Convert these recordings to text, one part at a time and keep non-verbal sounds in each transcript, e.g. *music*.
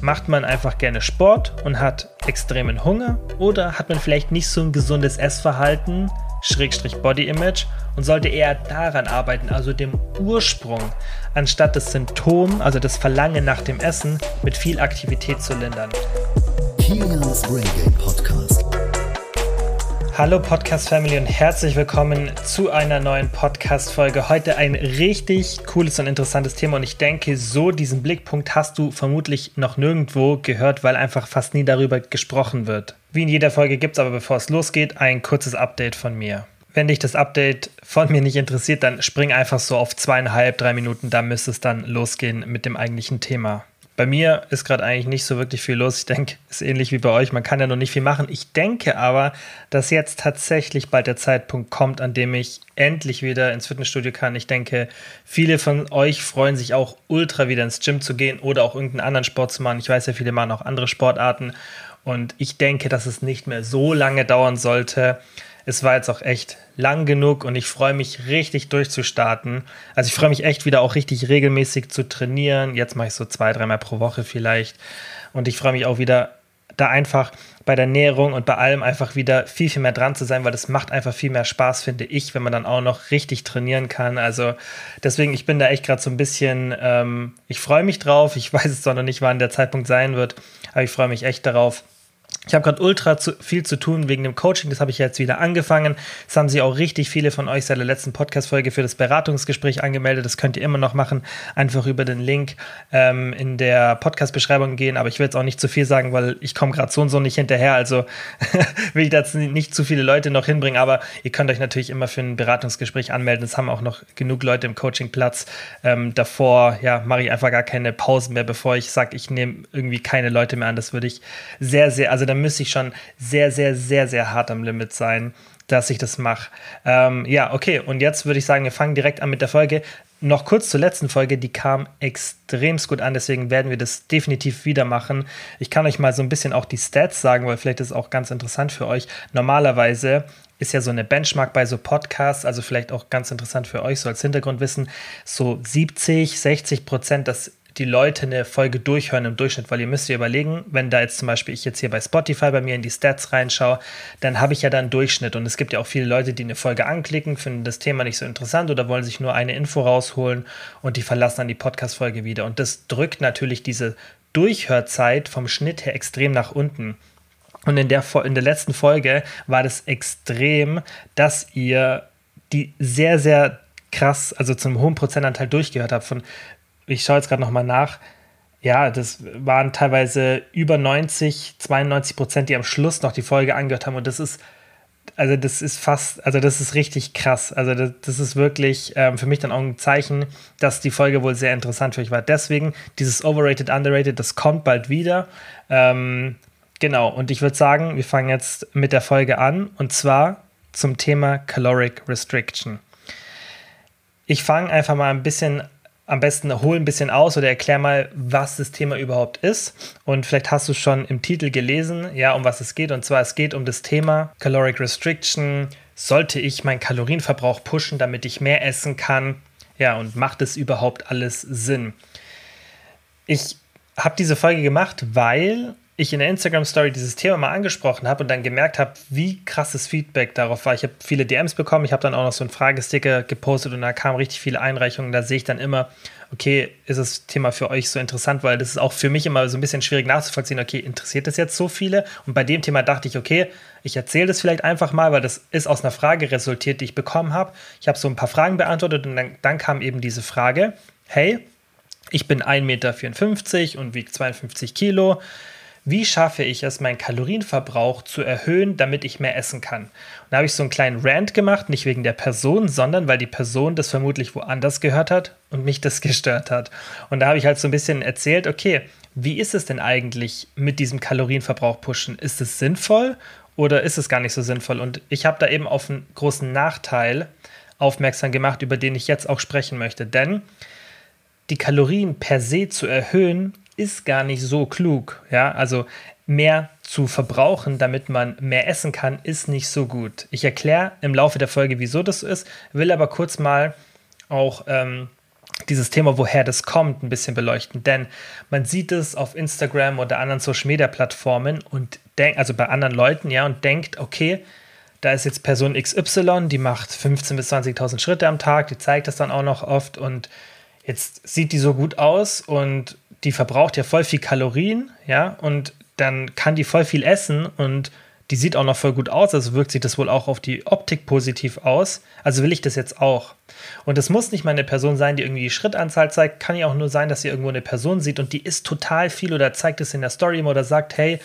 Macht man einfach gerne Sport und hat extremen Hunger oder hat man vielleicht nicht so ein gesundes Essverhalten, Schrägstrich Body Image und sollte eher daran arbeiten, also dem Ursprung, anstatt das Symptom, also das Verlangen nach dem Essen, mit viel Aktivität zu lindern. Kilians Brain Game Podcast. Hallo Podcast Family und herzlich willkommen zu einer neuen Podcast Folge. Heute ein richtig cooles und interessantes Thema und ich denke, so diesen Blickpunkt hast du vermutlich noch nirgendwo gehört, weil einfach fast nie darüber gesprochen wird. Wie in jeder Folge gibt es aber, bevor es losgeht, ein kurzes Update von mir. Wenn dich das Update von mir nicht interessiert, dann spring einfach so auf zweieinhalb, drei Minuten, da müsste es dann losgehen mit dem eigentlichen Thema. Bei mir ist gerade eigentlich nicht so wirklich viel los. Ich denke, *laughs* ist ähnlich wie bei euch. Man kann ja noch nicht viel machen. Ich denke aber, dass jetzt tatsächlich bald der Zeitpunkt kommt, an dem ich endlich wieder ins Fitnessstudio kann. Ich denke, viele von euch freuen sich auch ultra wieder ins Gym zu gehen oder auch irgendeinen anderen Sport zu machen. Ich weiß ja, viele machen auch andere Sportarten. Und ich denke, dass es nicht mehr so lange dauern sollte, es war jetzt auch echt lang genug und ich freue mich richtig durchzustarten. Also ich freue mich echt wieder auch richtig regelmäßig zu trainieren. Jetzt mache ich so zwei, dreimal pro Woche vielleicht. Und ich freue mich auch wieder da einfach bei der Näherung und bei allem einfach wieder viel, viel mehr dran zu sein, weil das macht einfach viel mehr Spaß, finde ich, wenn man dann auch noch richtig trainieren kann. Also deswegen, ich bin da echt gerade so ein bisschen, ähm, ich freue mich drauf. Ich *laughs* weiß es zwar noch nicht, wann der Zeitpunkt sein wird, aber ich freue mich echt darauf. Ich habe gerade ultra zu, viel zu tun wegen dem Coaching. Das habe ich jetzt wieder angefangen. Das haben sich auch richtig viele von euch seit der letzten Podcast-Folge für das Beratungsgespräch angemeldet. Das könnt ihr immer noch machen. Einfach über den Link ähm, in der Podcast-Beschreibung gehen. Aber ich will jetzt auch nicht zu viel sagen, weil ich komme gerade so und so nicht hinterher. Also *laughs* will ich jetzt nicht zu viele Leute noch hinbringen. Aber ihr könnt euch natürlich immer für ein Beratungsgespräch anmelden. Es haben auch noch genug Leute im Coaching Platz. Ähm, davor ja, mache ich einfach gar keine Pausen mehr, bevor ich sage, ich nehme irgendwie keine Leute mehr an. Das würde ich sehr, sehr, also da müsste ich schon sehr, sehr, sehr, sehr hart am Limit sein, dass ich das mache. Ähm, ja, okay, und jetzt würde ich sagen, wir fangen direkt an mit der Folge. Noch kurz zur letzten Folge, die kam extremst gut an, deswegen werden wir das definitiv wieder machen. Ich kann euch mal so ein bisschen auch die Stats sagen, weil vielleicht ist es auch ganz interessant für euch. Normalerweise ist ja so eine Benchmark bei so Podcasts, also vielleicht auch ganz interessant für euch, so als Hintergrundwissen, so 70, 60 Prozent, das die Leute eine Folge durchhören im Durchschnitt, weil ihr müsst ihr überlegen, wenn da jetzt zum Beispiel ich jetzt hier bei Spotify bei mir in die Stats reinschaue, dann habe ich ja da einen Durchschnitt und es gibt ja auch viele Leute, die eine Folge anklicken, finden das Thema nicht so interessant oder wollen sich nur eine Info rausholen und die verlassen dann die Podcast-Folge wieder und das drückt natürlich diese Durchhörzeit vom Schnitt her extrem nach unten. Und in der, in der letzten Folge war das extrem, dass ihr die sehr, sehr krass, also zum hohen Prozentanteil durchgehört habt. Von ich schaue jetzt gerade nochmal nach, ja, das waren teilweise über 90, 92 Prozent, die am Schluss noch die Folge angehört haben. Und das ist, also das ist fast, also das ist richtig krass. Also das, das ist wirklich ähm, für mich dann auch ein Zeichen, dass die Folge wohl sehr interessant für euch war. Deswegen dieses Overrated, Underrated, das kommt bald wieder. Ähm, genau, und ich würde sagen, wir fangen jetzt mit der Folge an und zwar zum Thema Caloric Restriction. Ich fange einfach mal ein bisschen am besten hol ein bisschen aus oder erklär mal, was das Thema überhaupt ist. Und vielleicht hast du schon im Titel gelesen, ja, um was es geht. Und zwar, es geht um das Thema Caloric Restriction. Sollte ich meinen Kalorienverbrauch pushen, damit ich mehr essen kann? Ja, und macht es überhaupt alles Sinn? Ich habe diese Folge gemacht, weil ich in der Instagram-Story dieses Thema mal angesprochen habe und dann gemerkt habe, wie krasses Feedback darauf war. Ich habe viele DMs bekommen, ich habe dann auch noch so einen Fragesticker gepostet und da kamen richtig viele Einreichungen. Da sehe ich dann immer, okay, ist das Thema für euch so interessant, weil das ist auch für mich immer so ein bisschen schwierig nachzuvollziehen, okay, interessiert das jetzt so viele? Und bei dem Thema dachte ich, okay, ich erzähle das vielleicht einfach mal, weil das ist aus einer Frage resultiert, die ich bekommen habe. Ich habe so ein paar Fragen beantwortet und dann, dann kam eben diese Frage, hey, ich bin 1,54 Meter und wiege 52 Kilo wie schaffe ich es, meinen Kalorienverbrauch zu erhöhen, damit ich mehr essen kann? Und da habe ich so einen kleinen Rant gemacht, nicht wegen der Person, sondern weil die Person das vermutlich woanders gehört hat und mich das *laughs* gestört hat. Und da habe ich halt so ein bisschen erzählt, okay, wie ist es denn eigentlich mit diesem Kalorienverbrauch pushen? Ist es sinnvoll oder ist es gar nicht so sinnvoll? Und ich habe da eben auf einen großen Nachteil aufmerksam gemacht, über den ich jetzt auch sprechen möchte. Denn die Kalorien per se zu erhöhen, ist gar nicht so klug. Ja, also mehr zu verbrauchen, damit man mehr essen kann, ist nicht so gut. Ich erkläre im Laufe der Folge, wieso das so ist, will aber kurz mal auch ähm, dieses Thema, woher das kommt, ein bisschen beleuchten. Denn man sieht es auf Instagram oder anderen Social Media Plattformen und denkt, also bei anderen Leuten, ja, und denkt, okay, da ist jetzt Person XY, die macht 15.000 bis 20.000 Schritte am Tag, die zeigt das dann auch noch oft und jetzt sieht die so gut aus und die verbraucht ja voll viel Kalorien, ja, und dann kann die voll viel essen und die sieht auch noch voll gut aus, also wirkt sich das wohl auch auf die Optik positiv aus. Also will ich das jetzt auch. Und es muss nicht mal eine Person sein, die irgendwie die Schrittanzahl zeigt, kann ja auch nur sein, dass sie irgendwo eine Person sieht und die isst total viel oder zeigt es in der Story oder sagt, hey,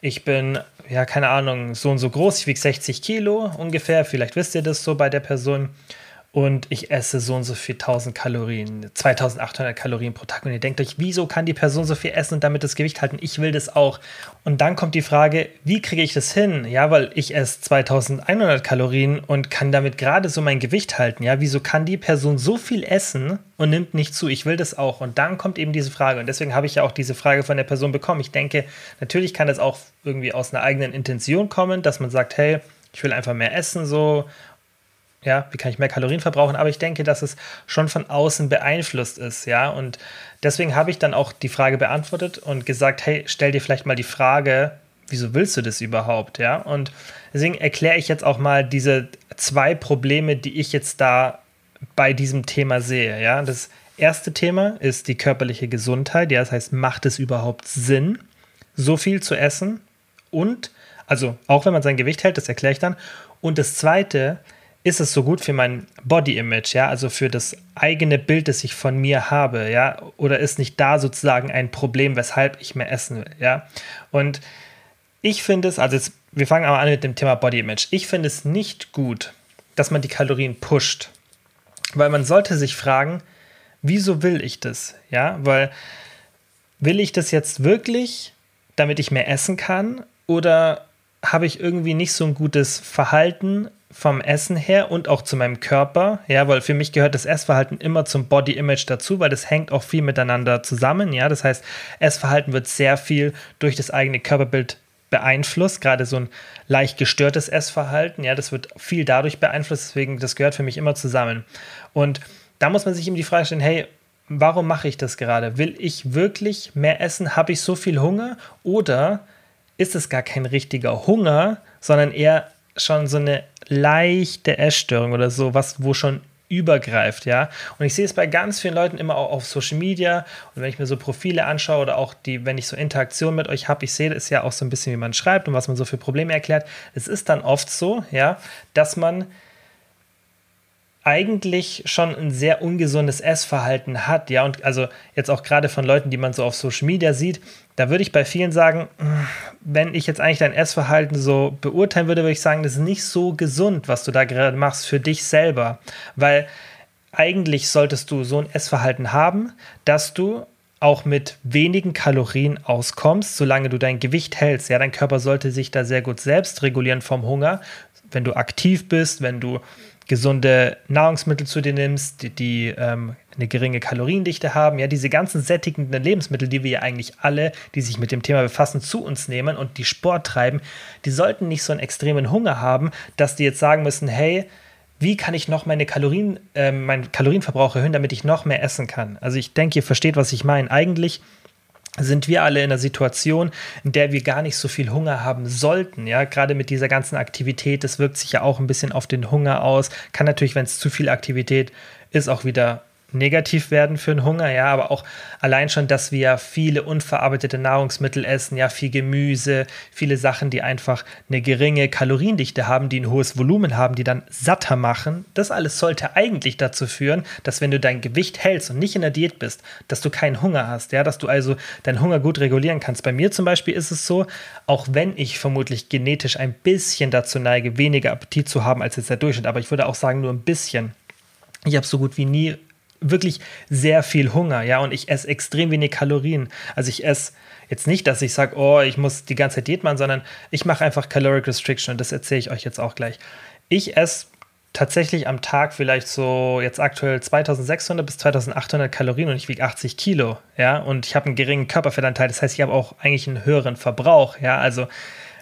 ich bin, ja, keine Ahnung, so und so groß, ich wiege 60 Kilo ungefähr, vielleicht wisst ihr das so bei der Person und ich esse so und so viel 1000 Kalorien, 2800 Kalorien pro Tag. Und ihr denkt euch, wieso kann die Person so viel essen und damit das Gewicht halten? Ich will das auch. Und dann kommt die Frage, wie kriege ich das hin? Ja, weil ich esse 2100 Kalorien und kann damit gerade so mein Gewicht halten. Ja, wieso kann die Person so viel essen und nimmt nicht zu? Ich will das auch. Und dann kommt eben diese Frage. Und deswegen habe ich ja auch diese Frage von der Person bekommen. Ich denke, natürlich kann das auch irgendwie aus einer eigenen Intention kommen, dass man sagt, hey, ich will einfach mehr essen so ja, wie kann ich mehr Kalorien verbrauchen? Aber ich denke, dass es schon von außen beeinflusst ist, ja. Und deswegen habe ich dann auch die Frage beantwortet und gesagt, hey, stell dir vielleicht mal die Frage, wieso willst du das überhaupt, ja? Und deswegen erkläre ich jetzt auch mal diese zwei Probleme, die ich jetzt da bei diesem Thema sehe, ja. Das erste Thema ist die körperliche Gesundheit, ja, das heißt, macht es überhaupt Sinn, so viel zu essen? Und, also auch wenn man sein Gewicht hält, das erkläre ich dann. Und das zweite ist es so gut für mein Body Image, ja, also für das eigene Bild, das ich von mir habe, ja, oder ist nicht da sozusagen ein Problem, weshalb ich mehr essen will, ja? Und ich finde es, also jetzt, wir fangen aber an mit dem Thema Body Image. Ich finde es nicht gut, dass man die Kalorien pusht, weil man sollte sich fragen, wieso will ich das, ja? Weil will ich das jetzt wirklich, damit ich mehr essen kann, oder habe ich irgendwie nicht so ein gutes Verhalten vom Essen her und auch zu meinem Körper, ja, weil für mich gehört das Essverhalten immer zum Body Image dazu, weil das hängt auch viel miteinander zusammen, ja, das heißt, Essverhalten wird sehr viel durch das eigene Körperbild beeinflusst, gerade so ein leicht gestörtes Essverhalten, ja, das wird viel dadurch beeinflusst, deswegen, das gehört für mich immer zusammen. Und da muss man sich eben die Frage stellen, hey, warum mache ich das gerade? Will ich wirklich mehr essen? Habe ich so viel Hunger? Oder ist es gar kein richtiger Hunger, sondern eher schon so eine leichte Essstörung oder so, was wo schon übergreift, ja. Und ich sehe es bei ganz vielen Leuten immer auch auf Social Media und wenn ich mir so Profile anschaue oder auch die, wenn ich so Interaktion mit euch habe, ich sehe es ja auch so ein bisschen, wie man schreibt und was man so für Probleme erklärt. Es ist dann oft so, ja, dass man eigentlich schon ein sehr ungesundes Essverhalten hat, ja, und also jetzt auch gerade von Leuten, die man so auf Social Media sieht, da würde ich bei vielen sagen, wenn ich jetzt eigentlich dein Essverhalten so beurteilen würde, würde ich sagen, das ist nicht so gesund, was du da gerade machst für dich selber, weil eigentlich solltest du so ein Essverhalten haben, dass du auch mit wenigen Kalorien auskommst, solange du dein Gewicht hältst. Ja, dein Körper sollte sich da sehr gut selbst regulieren vom Hunger. Wenn du aktiv bist, wenn du gesunde Nahrungsmittel zu dir nimmst, die, die ähm, eine geringe Kaloriendichte haben, ja, diese ganzen sättigenden Lebensmittel, die wir ja eigentlich alle, die sich mit dem Thema befassen, zu uns nehmen und die Sport treiben, die sollten nicht so einen extremen Hunger haben, dass die jetzt sagen müssen, hey, wie kann ich noch meine Kalorien, äh, meinen Kalorienverbrauch erhöhen, damit ich noch mehr essen kann? Also ich denke, ihr versteht, was ich meine. Eigentlich sind wir alle in einer Situation, in der wir gar nicht so viel Hunger haben sollten. Ja, gerade mit dieser ganzen Aktivität, das wirkt sich ja auch ein bisschen auf den Hunger aus. Kann natürlich, wenn es zu viel Aktivität ist, auch wieder negativ werden für den Hunger, ja, aber auch allein schon, dass wir viele unverarbeitete Nahrungsmittel essen, ja, viel Gemüse, viele Sachen, die einfach eine geringe Kaloriendichte haben, die ein hohes Volumen haben, die dann satter machen. Das alles sollte eigentlich dazu führen, dass wenn du dein Gewicht hältst und nicht in der Diät bist, dass du keinen Hunger hast, ja, dass du also deinen Hunger gut regulieren kannst. Bei mir zum Beispiel ist es so, auch wenn ich vermutlich genetisch ein bisschen dazu neige, weniger Appetit zu haben als jetzt der Durchschnitt, aber ich würde auch sagen, nur ein bisschen. Ich habe so gut wie nie wirklich sehr viel Hunger, ja, und ich esse extrem wenig Kalorien. Also ich esse jetzt nicht, dass ich sage, oh, ich muss die ganze Zeit Diät machen, sondern ich mache einfach Caloric Restriction und das erzähle ich euch jetzt auch gleich. Ich esse tatsächlich am Tag vielleicht so jetzt aktuell 2600 bis 2800 Kalorien und ich wiege 80 Kilo, ja, und ich habe einen geringen Körperfettanteil, das heißt, ich habe auch eigentlich einen höheren Verbrauch, ja, also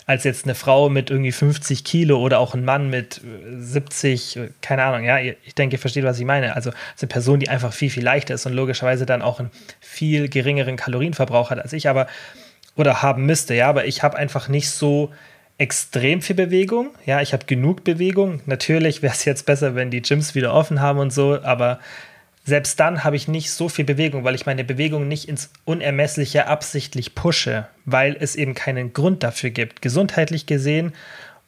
als jetzt eine Frau mit irgendwie 50 Kilo oder auch ein Mann mit 70, äh, keine Ahnung, ja, ich denke, ihr versteht, was ich meine. Also eine Person, die einfach viel, viel leichter ist und logischerweise dann auch einen viel geringeren Kalorienverbrauch hat als ich, aber oder haben müsste, ja, aber ich habe einfach nicht so extrem viel Bewegung. Ja, ich habe genug Bewegung. Natürlich wäre es jetzt besser, wenn die Gyms wieder offen haben und so, aber selbst dann habe ich nicht so viel Bewegung, weil ich meine Bewegung nicht ins Unermessliche absichtlich pushe, weil es eben keinen Grund dafür gibt. Gesundheitlich gesehen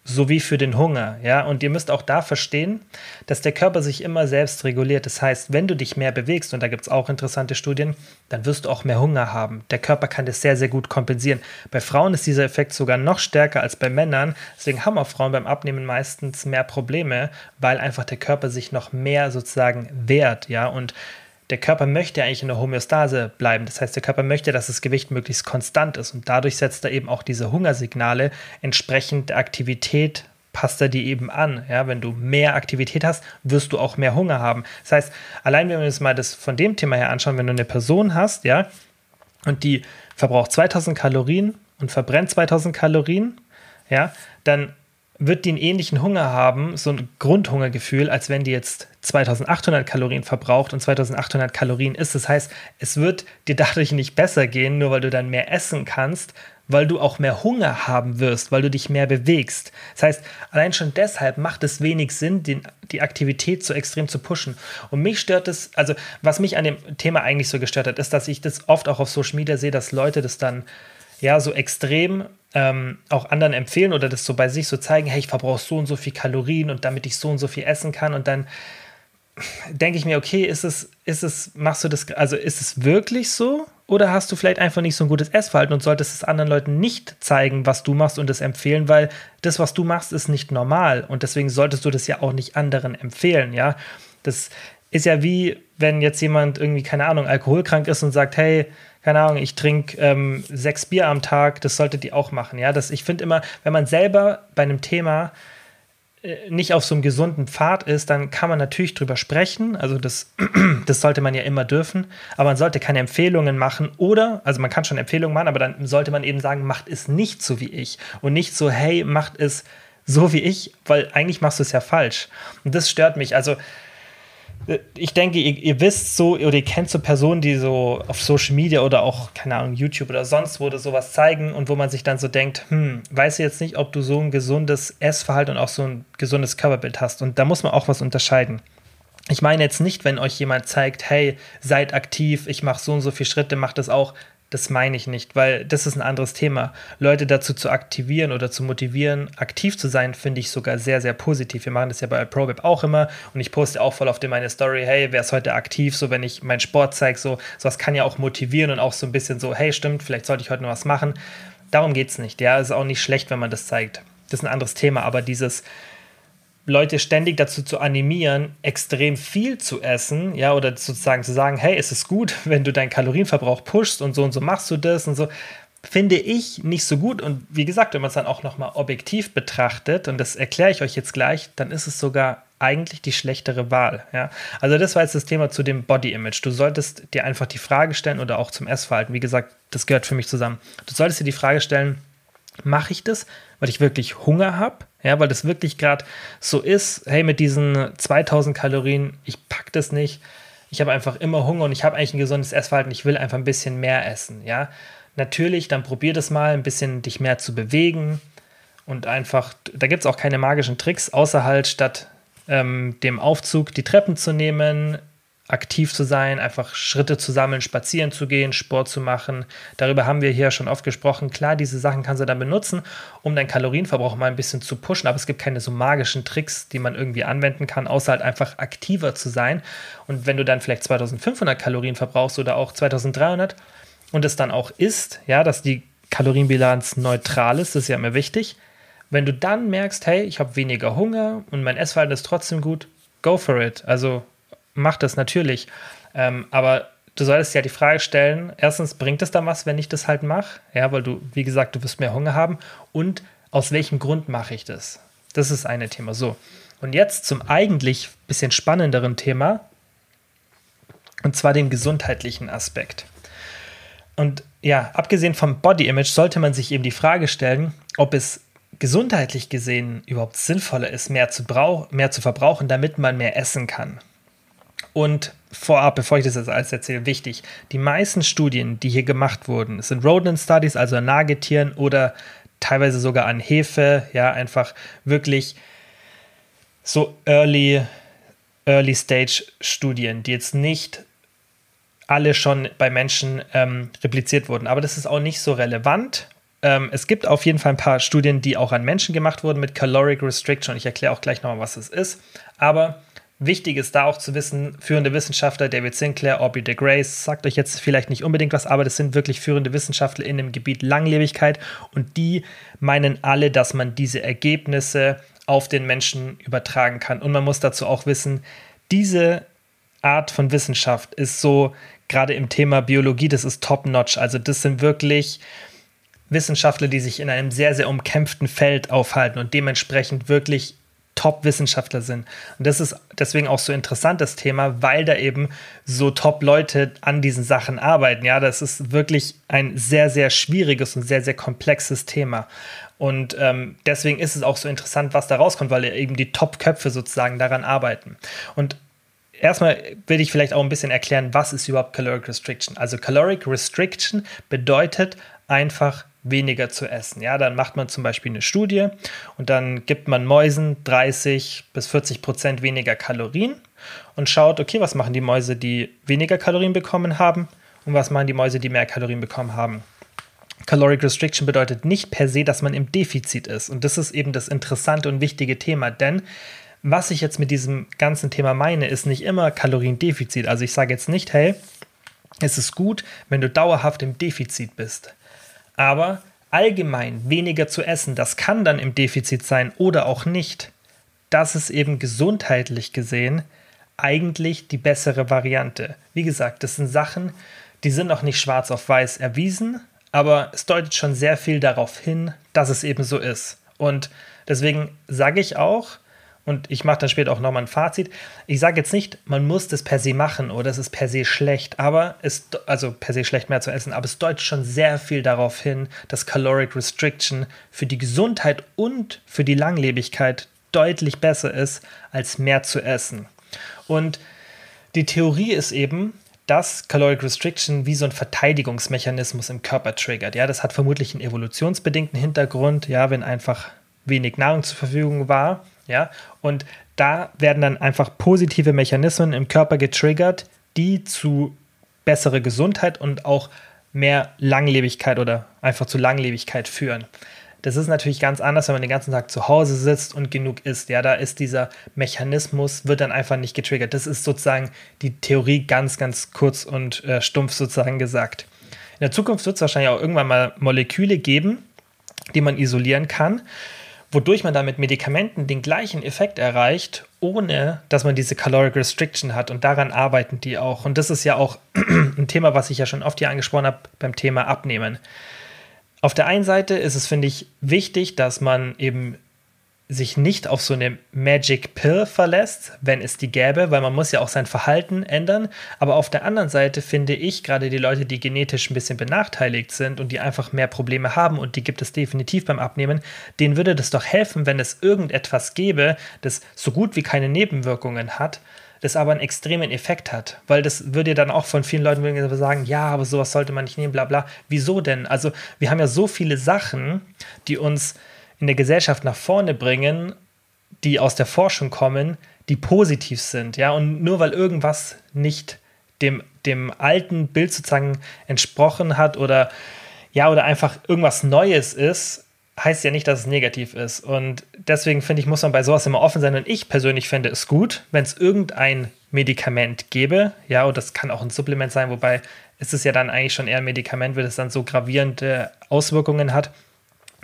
sowie für den Hunger. Ja, und ihr müsst auch da verstehen, dass der Körper sich immer selbst reguliert. Das heißt, wenn du dich mehr bewegst, und da gibt es auch interessante Studien, dann wirst du auch mehr Hunger haben. Der Körper kann das sehr, sehr gut kompensieren. Bei Frauen ist dieser Effekt sogar noch stärker als bei Männern. Deswegen haben auch Frauen beim Abnehmen meistens mehr Probleme, weil einfach der Körper sich noch mehr sozusagen wehrt. Ja, und der Körper möchte eigentlich in der Homöostase bleiben. Das heißt, der Körper möchte, dass das Gewicht möglichst konstant ist und dadurch setzt er eben auch diese Hungersignale entsprechend der Aktivität passt er die eben an. Ja, wenn du mehr Aktivität hast, wirst du auch mehr Hunger haben. Das heißt, allein wenn wir uns mal das von dem Thema her anschauen, wenn du eine Person hast, ja, und die verbraucht 2000 Kalorien und verbrennt 2000 Kalorien, ja, dann wird die einen ähnlichen Hunger haben, so ein Grundhungergefühl, als wenn die jetzt 2800 Kalorien verbraucht und 2800 Kalorien isst. Das heißt, es wird dir dadurch nicht besser gehen, nur weil du dann mehr essen kannst, weil du auch mehr Hunger haben wirst, weil du dich mehr bewegst. Das heißt, allein schon deshalb macht es wenig Sinn, den, die Aktivität so extrem zu pushen. Und mich stört es, also was mich an dem Thema eigentlich so gestört hat, ist, dass ich das oft auch auf Social Media sehe, dass Leute das dann ja so extrem ähm, auch anderen empfehlen oder das so bei sich so zeigen, hey, ich verbrauche so und so viel Kalorien und damit ich so und so viel essen kann und dann denke ich mir, okay, ist es, ist es, machst du das, also ist es wirklich so? Oder hast du vielleicht einfach nicht so ein gutes Essverhalten und solltest es anderen Leuten nicht zeigen, was du machst und es empfehlen, weil das, was du machst, ist nicht normal und deswegen solltest du das ja auch nicht anderen empfehlen, ja? Das ist ja wie, wenn jetzt jemand irgendwie, keine Ahnung, alkoholkrank ist und sagt, hey, keine Ahnung, ich trinke ähm, sechs Bier am Tag, das solltet ihr auch machen. Ja, das, ich finde immer, wenn man selber bei einem Thema äh, nicht auf so einem gesunden Pfad ist, dann kann man natürlich drüber sprechen. Also das, *clears throat* das sollte man ja immer dürfen. Aber man sollte keine Empfehlungen machen oder, also man kann schon Empfehlungen machen, aber dann sollte man eben sagen, macht es nicht so wie ich. Und nicht so, hey, macht es so wie ich, weil eigentlich machst du es ja falsch. Und das stört mich. Also ich denke, ihr, ihr, wisst so oder ihr kennt so Personen, die so auf Social Media oder auch, keine Ahnung, YouTube oder sonst wo sowas zeigen und wo man sich dann so denkt, hm, weiß jetzt nicht, ob du so ein gesundes Essverhalten und auch so ein gesundes Körperbild hast. Und da muss man auch was unterscheiden. Ich meine jetzt nicht, wenn euch jemand zeigt, hey, seid aktiv, ich mache so und so viele Schritte, macht das auch. Das meine ich nicht, weil das ist ein anderes Thema. Leute dazu zu aktivieren oder zu motivieren, aktiv zu sein, finde ich sogar sehr, sehr positiv. Wir machen das ja bei ProWeb auch immer und ich poste auch voll auf meine Story, hey, wer ist heute aktiv? So, wenn ich meinen Sport zeige, so, sowas kann ja auch motivieren und auch so ein bisschen so, hey, stimmt, vielleicht sollte ich heute noch was machen. Darum geht es nicht. Ja, ist auch nicht schlecht, wenn man das zeigt. Das ist ein anderes Thema, aber dieses, Leute ständig dazu zu animieren, extrem viel zu essen, ja, oder sozusagen zu sagen, hey, es ist gut, *laughs* wenn du deinen Kalorienverbrauch pushst und so und so machst du das und so, finde ich nicht so gut. Und wie gesagt, wenn man es dann auch nochmal objektiv betrachtet, und das erkläre ich euch jetzt gleich, dann ist es sogar eigentlich die schlechtere Wahl. Ja? Also das war jetzt das Thema zu dem Body Image. Du solltest dir einfach die Frage stellen oder auch zum Essverhalten. Wie gesagt, das gehört für mich zusammen. Du solltest dir die Frage stellen, mache ich das, weil ich wirklich Hunger habe? Ja, weil das wirklich gerade so ist, hey, mit diesen 2000 Kalorien, ich pack das nicht. Ich habe einfach immer Hunger und ich habe eigentlich ein gesundes Essverhalten. Ich will einfach ein bisschen mehr essen. Ja, natürlich, dann probier das mal, ein bisschen dich mehr zu bewegen und einfach, da gibt es auch keine magischen Tricks, außer halt statt ähm, dem Aufzug die Treppen zu nehmen, aktiv zu sein, einfach Schritte zu sammeln, spazieren zu gehen, Sport zu machen. Darüber haben wir hier schon oft gesprochen. Klar, diese Sachen kannst du dann benutzen, um deinen Kalorienverbrauch mal ein bisschen zu pushen, aber es gibt keine so magischen Tricks, die man irgendwie anwenden kann, außer halt einfach aktiver zu sein. Und wenn du dann vielleicht 2500 Kalorien verbrauchst oder auch 2300 und es dann auch isst, ja, dass die Kalorienbilanz neutral ist, das ist ja immer wichtig. Wenn du dann merkst, hey, ich habe weniger Hunger und mein Essverhalten ist trotzdem gut, go for it. Also mach das natürlich. Ähm, aber du solltest ja die Frage stellen: erstens, bringt es dann was, wenn ich das halt mache? Ja, weil du, wie gesagt, du wirst mehr Hunger haben. Und aus welchem Grund mache ich das? Das ist eine Thema. So. Und jetzt zum eigentlich bisschen spannenderen Thema. Und zwar dem gesundheitlichen Aspekt. Und ja, abgesehen vom Body Image sollte man sich eben die Frage stellen, ob es gesundheitlich gesehen überhaupt sinnvoller ist, mehr zu, mehr zu verbrauchen, damit man mehr essen kann. Und vorab, bevor ich das jetzt alles erzähle, wichtig, die meisten Studien, die hier gemacht wurden, sind Rodent Studies, also an Nagetieren oder teilweise sogar an Hefe, ja, einfach wirklich so Early, Early Stage Studien, die jetzt nicht alle schon bei Menschen ähm, repliziert wurden. Aber das ist auch nicht so relevant. Ähm, es gibt auf jeden Fall ein paar Studien, die auch an Menschen gemacht wurden mit Caloric Restriction. Ich erkläre auch gleich nochmal, was es ist. Aber Wichtig ist da auch zu wissen, führende Wissenschaftler, David Sinclair, Aubrey de Grace, sagt euch jetzt vielleicht nicht unbedingt was, aber das sind wirklich führende Wissenschaftler in dem Gebiet Langlebigkeit und die meinen alle, dass man diese Ergebnisse auf den Menschen übertragen kann. Und man muss dazu auch wissen, diese Art von Wissenschaft ist so, gerade im Thema Biologie, das ist top-notch. Also das sind wirklich Wissenschaftler, die sich in einem sehr, sehr umkämpften Feld aufhalten und dementsprechend wirklich Top-Wissenschaftler sind. Und das ist deswegen auch so interessant, das Thema, weil da eben so Top-Leute an diesen Sachen arbeiten. Ja, das ist wirklich ein sehr, sehr schwieriges und sehr, sehr komplexes Thema. Und ähm, deswegen ist es auch so interessant, was da rauskommt, weil eben die Top-Köpfe sozusagen daran arbeiten. Und erstmal will ich vielleicht auch ein bisschen erklären, was ist überhaupt Caloric Restriction. Also Caloric Restriction bedeutet einfach weniger zu essen. Ja, dann macht man zum Beispiel eine Studie und dann gibt man Mäusen 30 bis 40 Prozent weniger Kalorien und schaut, okay, was machen die Mäuse, die weniger Kalorien bekommen haben und was machen die Mäuse, die mehr Kalorien bekommen haben. Caloric Restriction bedeutet nicht per se, dass man im Defizit ist. Und das ist eben das interessante und wichtige Thema, denn was ich jetzt mit diesem ganzen Thema meine, ist nicht immer Kaloriendefizit. Also ich sage jetzt nicht, hey, es ist gut, wenn du dauerhaft im Defizit bist. Aber allgemein weniger zu essen, das kann dann im Defizit sein oder auch nicht. Das ist eben gesundheitlich gesehen eigentlich die bessere Variante. Wie gesagt, das sind Sachen, die sind noch nicht schwarz auf weiß erwiesen, aber es deutet schon sehr viel darauf hin, dass es eben so ist. Und deswegen sage ich auch, und ich mache dann später auch nochmal ein Fazit. Ich sage jetzt nicht, man muss das per se machen oder es ist per se schlecht, aber es, also per se schlecht mehr zu essen, aber es deutet schon sehr viel darauf hin, dass Caloric Restriction für die Gesundheit und für die Langlebigkeit deutlich besser ist, als mehr zu essen. Und die Theorie ist eben, dass Caloric Restriction wie so ein Verteidigungsmechanismus im Körper triggert. Ja, das hat vermutlich einen evolutionsbedingten Hintergrund, ja, wenn einfach wenig Nahrung zur Verfügung war ja, und da werden dann einfach positive Mechanismen im Körper getriggert, die zu bessere Gesundheit und auch mehr Langlebigkeit oder einfach zu Langlebigkeit führen. Das ist natürlich ganz anders, wenn man den ganzen Tag zu Hause sitzt und genug isst. Ja, da ist dieser Mechanismus, wird dann einfach nicht getriggert. Das ist sozusagen die Theorie ganz, ganz kurz und äh, stumpf sozusagen gesagt. In der Zukunft wird es wahrscheinlich auch irgendwann mal Moleküle geben, die man isolieren kann wodurch man da mit Medikamenten den gleichen Effekt erreicht, ohne dass man diese Caloric Restriction hat. Und daran arbeiten die auch. Und das ist ja auch *clears throat* ein Thema, was ich ja schon oft hier angesprochen habe beim Thema Abnehmen. Auf der einen Seite ist es, finde ich, wichtig, dass man eben sich nicht auf so eine Magic Pill verlässt, wenn es die gäbe, weil man muss ja auch sein Verhalten ändern. Aber auf der anderen Seite finde ich gerade die Leute, die genetisch ein bisschen benachteiligt sind und die einfach mehr Probleme haben und die gibt es definitiv beim Abnehmen, denen würde das doch helfen, wenn es irgendetwas gäbe, das so gut wie keine Nebenwirkungen hat, das aber einen extremen Effekt hat. Weil das würde ja dann auch von vielen Leuten sagen, ja, aber sowas sollte man nicht nehmen, bla bla. Wieso denn? Also wir haben ja so viele Sachen, die uns in der Gesellschaft nach vorne bringen, die aus der Forschung kommen, die positiv sind, ja, und nur weil irgendwas nicht dem, dem alten Bild sozusagen entsprochen hat oder ja, oder einfach irgendwas Neues ist, heißt ja nicht, dass es negativ ist. Und deswegen finde ich, muss man bei sowas immer offen sein. Und ich persönlich fände es gut, wenn es irgendein Medikament gäbe, ja, und das kann auch ein Supplement sein, wobei es ja dann eigentlich schon eher ein Medikament, weil es dann so gravierende Auswirkungen hat,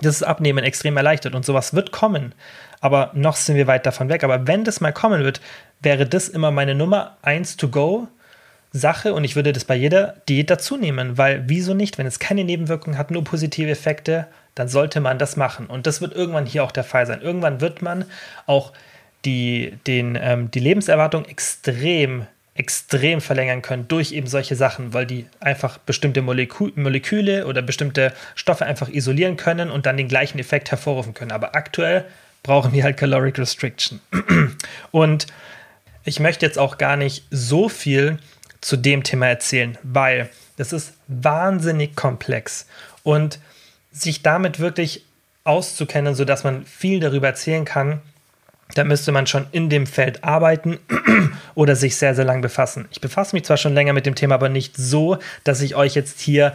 das Abnehmen extrem erleichtert und sowas wird kommen. Aber noch sind wir weit davon weg. Aber wenn das mal kommen wird, wäre das immer meine Nummer 1 to go Sache und ich würde das bei jeder Diät dazu nehmen, weil wieso nicht, wenn es keine Nebenwirkungen hat, nur positive Effekte, dann sollte man das machen. Und das wird irgendwann hier auch der Fall sein. Irgendwann wird man auch die, den, ähm, die Lebenserwartung extrem extrem verlängern können durch eben solche Sachen, weil die einfach bestimmte Molekü Moleküle oder bestimmte Stoffe einfach isolieren können und dann den gleichen Effekt hervorrufen können. Aber aktuell brauchen wir halt Caloric Restriction. *clears throat* Und ich möchte jetzt auch gar nicht so viel zu dem Thema erzählen, weil das ist wahnsinnig komplex und sich damit wirklich auszukennen, sodass man viel darüber erzählen kann, da müsste man schon in dem Feld arbeiten *clears throat* oder sich sehr, sehr lang befassen. Ich befasse mich zwar schon länger mit dem Thema, aber nicht so, dass ich euch jetzt hier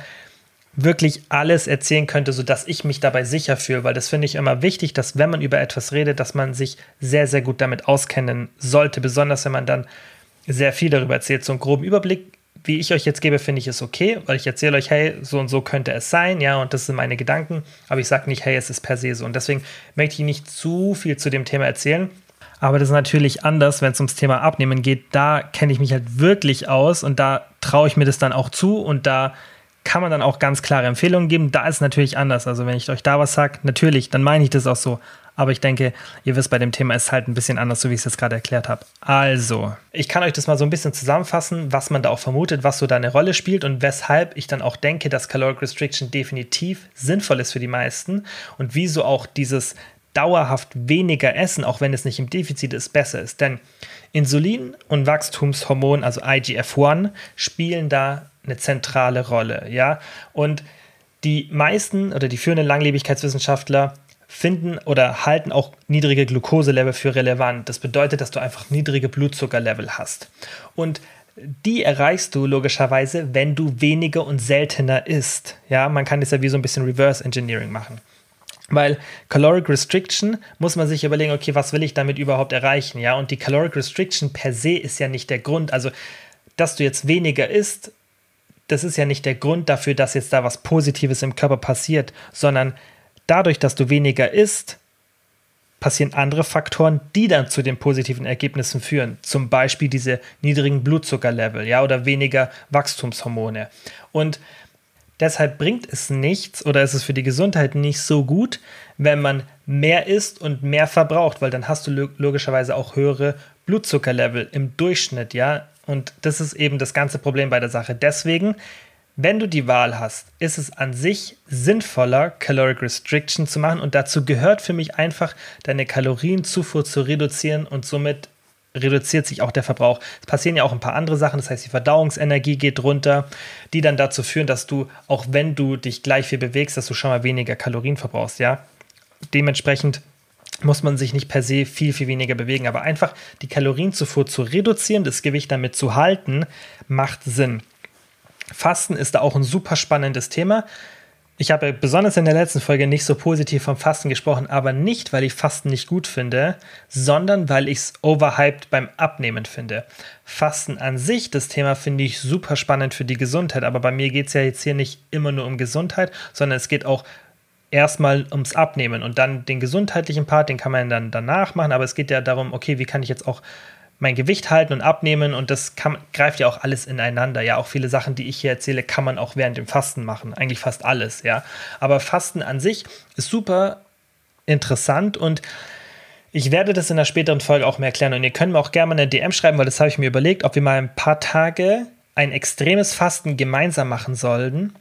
wirklich alles erzählen könnte, sodass ich mich dabei sicher fühle, weil das finde ich immer wichtig, dass wenn man über etwas redet, dass man sich sehr, sehr gut damit auskennen sollte, besonders wenn man dann sehr viel darüber erzählt. So einen groben Überblick, wie ich euch jetzt gebe, finde ich ist okay, weil ich erzähle euch, hey, so und so könnte es sein, ja, und das sind meine Gedanken, aber ich sage nicht, hey, es ist per se so. Und deswegen möchte ich nicht zu viel zu dem Thema erzählen. Aber das ist natürlich anders, wenn es ums Thema Abnehmen geht. Da kenne ich mich halt wirklich aus und da traue ich mir das dann auch zu und da kann man dann auch ganz klare Empfehlungen geben. Da ist es natürlich anders. Also wenn ich euch da was sage, natürlich, dann meine ich das auch so. Aber ich denke, ihr wisst, bei dem Thema ist es halt ein bisschen anders, so wie ich es jetzt gerade erklärt habe. Also, ich kann euch das mal so ein bisschen zusammenfassen, was man da auch vermutet, was so da eine Rolle spielt und weshalb ich dann auch denke, dass Caloric Restriction definitiv sinnvoll ist für die meisten und wieso auch dieses dauerhaft weniger essen, auch wenn es nicht im Defizit ist, besser ist. Denn Insulin und Wachstumshormon, also IGF-1, spielen da eine zentrale Rolle, ja. Und die meisten oder die führenden Langlebigkeitswissenschaftler finden oder halten auch niedrige Glukoselevel für relevant. Das bedeutet, dass du einfach niedrige Blutzuckerlevel hast. Und die erreichst du logischerweise, wenn du weniger und seltener isst. Ja, man kann das ja wie so ein bisschen Reverse Engineering machen. Weil Caloric Restriction muss man sich überlegen, okay, was will ich damit überhaupt erreichen? Ja, und die Caloric Restriction per se ist ja nicht der Grund. Also, dass du jetzt weniger isst, das ist ja nicht der Grund dafür, dass jetzt da was Positives im Körper passiert, sondern dadurch, dass du weniger isst, passieren andere Faktoren, die dann zu den positiven Ergebnissen führen. Zum Beispiel diese niedrigen Blutzuckerlevel, ja, oder weniger Wachstumshormone. Und deshalb bringt es nichts oder ist es für die Gesundheit nicht so gut, wenn man mehr isst und mehr verbraucht, weil dann hast du logischerweise auch höhere Blutzuckerlevel im Durchschnitt, ja. Und das ist eben das ganze Problem bei der Sache. Deswegen, wenn du die Wahl hast, ist es an sich sinnvoller, Caloric Restriction zu machen. Und dazu gehört für mich einfach, deine Kalorienzufuhr zu reduzieren und somit reduziert sich auch der Verbrauch. Es passieren ja auch ein paar andere Sachen, das heißt, die Verdauungsenergie geht runter, die dann dazu führen, dass du, auch wenn du dich gleich viel bewegst, dass du schon mal weniger Kalorien verbrauchst, ja. Dementsprechend muss man sich nicht per se viel, viel weniger bewegen. Aber einfach die Kalorienzufuhr zu reduzieren, das Gewicht damit zu halten, macht Sinn. Fasten ist da auch ein super spannendes Thema. Ich habe besonders in der letzten Folge nicht so positiv vom Fasten gesprochen, aber nicht, weil ich Fasten nicht gut finde, sondern weil ich es overhyped beim Abnehmen finde. Fasten an sich, das Thema finde ich super spannend für die Gesundheit, aber bei mir geht es ja jetzt hier nicht immer nur um Gesundheit, sondern es geht auch erstmal ums Abnehmen und dann den gesundheitlichen Part, den kann man dann danach machen, aber es geht ja darum, okay, wie kann ich jetzt auch mein Gewicht halten und abnehmen und das kann, greift ja auch alles ineinander. Ja, auch viele Sachen, die ich hier erzähle, kann man auch während dem Fasten machen. Eigentlich fast alles, ja. Aber Fasten an sich ist super interessant und ich werde das in der späteren Folge auch mehr erklären und ihr könnt mir auch gerne mal eine DM schreiben, weil das habe ich mir überlegt, ob wir mal ein paar Tage ein extremes Fasten gemeinsam machen sollten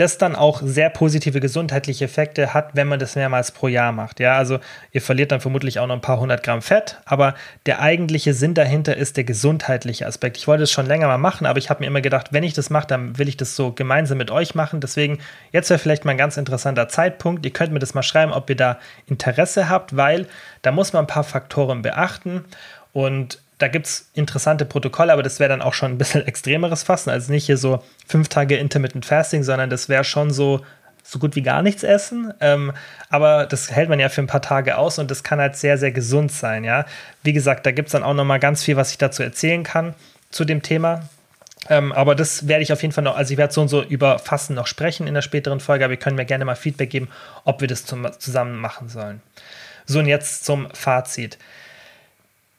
das dann auch sehr positive gesundheitliche Effekte hat, wenn man das mehrmals pro Jahr macht. Ja, also ihr verliert dann vermutlich auch noch ein paar hundert Gramm Fett, aber der eigentliche Sinn dahinter ist der gesundheitliche Aspekt. Ich wollte es schon länger mal machen, aber ich habe mir immer gedacht, wenn ich das mache, dann will ich das so gemeinsam mit euch machen. Deswegen, jetzt wäre vielleicht mal ein ganz interessanter Zeitpunkt. Ihr könnt mir das mal schreiben, ob ihr da Interesse habt, weil da muss man ein paar Faktoren beachten und da gibt es interessante Protokolle, aber das wäre dann auch schon ein bisschen *laughs* extremeres Fasten. Also nicht hier so fünf Tage Intermittent Fasting, sondern das wäre schon so so gut wie gar nichts essen. Ähm, aber das hält man ja für ein paar Tage aus und das kann halt sehr, sehr gesund sein, ja. Wie gesagt, da gibt es dann auch nochmal ganz viel, was ich dazu erzählen kann zu dem Thema. Ähm, aber das werde ich auf jeden Fall noch, also ich werde so und so über Fasten noch sprechen in der späteren Folge, aber ihr könnt mir gerne mal Feedback geben, ob wir das zum, zusammen machen sollen. So, und jetzt zum Fazit.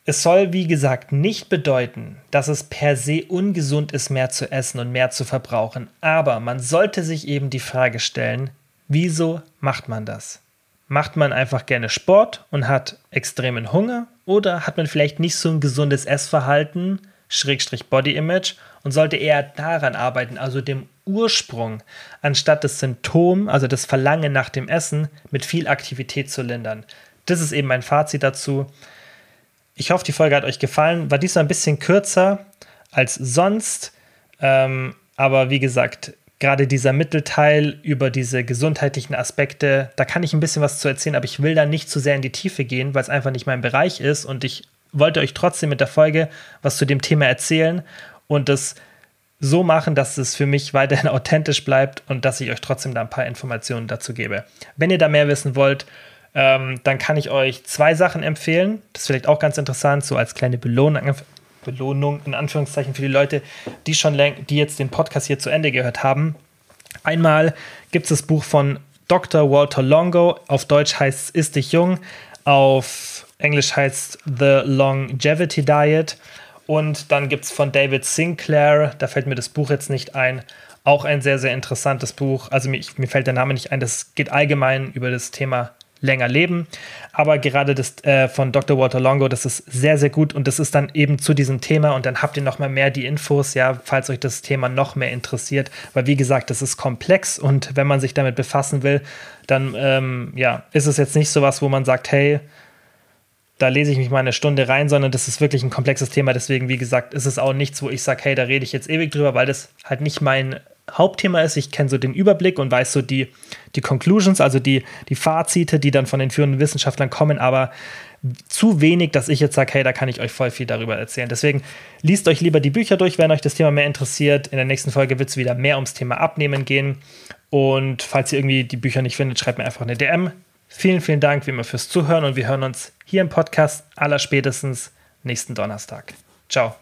Es soll, wie gesagt, nicht bedeuten, dass es per se ungesund ist, mehr zu essen und mehr zu verbrauchen, aber man sollte sich eben die Frage stellen, wieso macht man das? Macht man einfach gerne Sport und hat extremen Hunger oder hat man vielleicht nicht so ein gesundes Essverhalten, Body Image und sollte eher daran arbeiten, also dem Ursprung, anstatt das Symptom, also das Verlangen nach dem Essen, mit viel Aktivität zu lindern. Das ist eben mein Fazit dazu. Ich hoffe, die Folge hat euch gefallen. War diesmal ein bisschen kürzer als sonst. Ähm, aber wie gesagt, gerade dieser Mittelteil über diese gesundheitlichen Aspekte, da kann ich ein bisschen was zu erzählen, aber ich will da nicht zu sehr in die Tiefe gehen, weil es einfach nicht mein Bereich ist und ich wollte euch trotzdem mit der Folge was zu dem Thema erzählen und das so machen, dass es für mich weiterhin *laughs* authentisch bleibt und dass ich euch trotzdem da ein paar Informationen dazu gebe. Wenn ihr da mehr wissen wollt, ähm, dann kann ich euch zwei Sachen empfehlen. Das ist vielleicht auch ganz interessant, so als kleine Belohnung, Belohnung in Anführungszeichen für die Leute, die schon die jetzt den Podcast hier zu Ende gehört haben. Einmal gibt es das Buch von Dr. Walter Longo. Auf Deutsch heißt es Ist dich jung. Auf Englisch heißt The Longevity Diet. Und dann gibt es von David Sinclair, da fällt mir das Buch jetzt nicht ein, auch ein sehr, sehr interessantes Buch. Also mir, mir fällt der Name nicht ein. Das geht allgemein über das Thema länger leben. Aber gerade das äh, von Dr. Walter Longo, das ist sehr, sehr gut und das ist dann eben zu diesem Thema und dann habt ihr noch mal mehr die Infos, ja, falls euch das Thema noch mehr interessiert. Weil wie gesagt, das ist komplex und wenn man sich damit befassen will, dann ähm, ja, ist es jetzt nicht so was, wo man sagt, hey, da lese ich mich mal eine Stunde rein, sondern das ist wirklich ein komplexes Thema. Deswegen, wie gesagt, ist es auch nichts, wo ich sage, hey, da rede ich jetzt ewig drüber, weil das halt nicht mein Hauptthema ist. Ich kenne so den Überblick und weiß so die, die Conclusions, also die, die Fazite, die dann von den führenden Wissenschaftlern kommen, aber zu wenig, dass ich jetzt sage, hey, da kann ich euch voll viel darüber erzählen. Deswegen liest euch lieber die Bücher durch, wenn euch das Thema mehr interessiert. In der nächsten Folge wird es wieder mehr ums Thema Abnehmen gehen. Und falls ihr irgendwie die Bücher nicht findet, schreibt mir einfach eine DM. Vielen, vielen Dank wie immer fürs Zuhören und wir hören uns hier im Podcast aller spätestens nächsten Donnerstag. Ciao.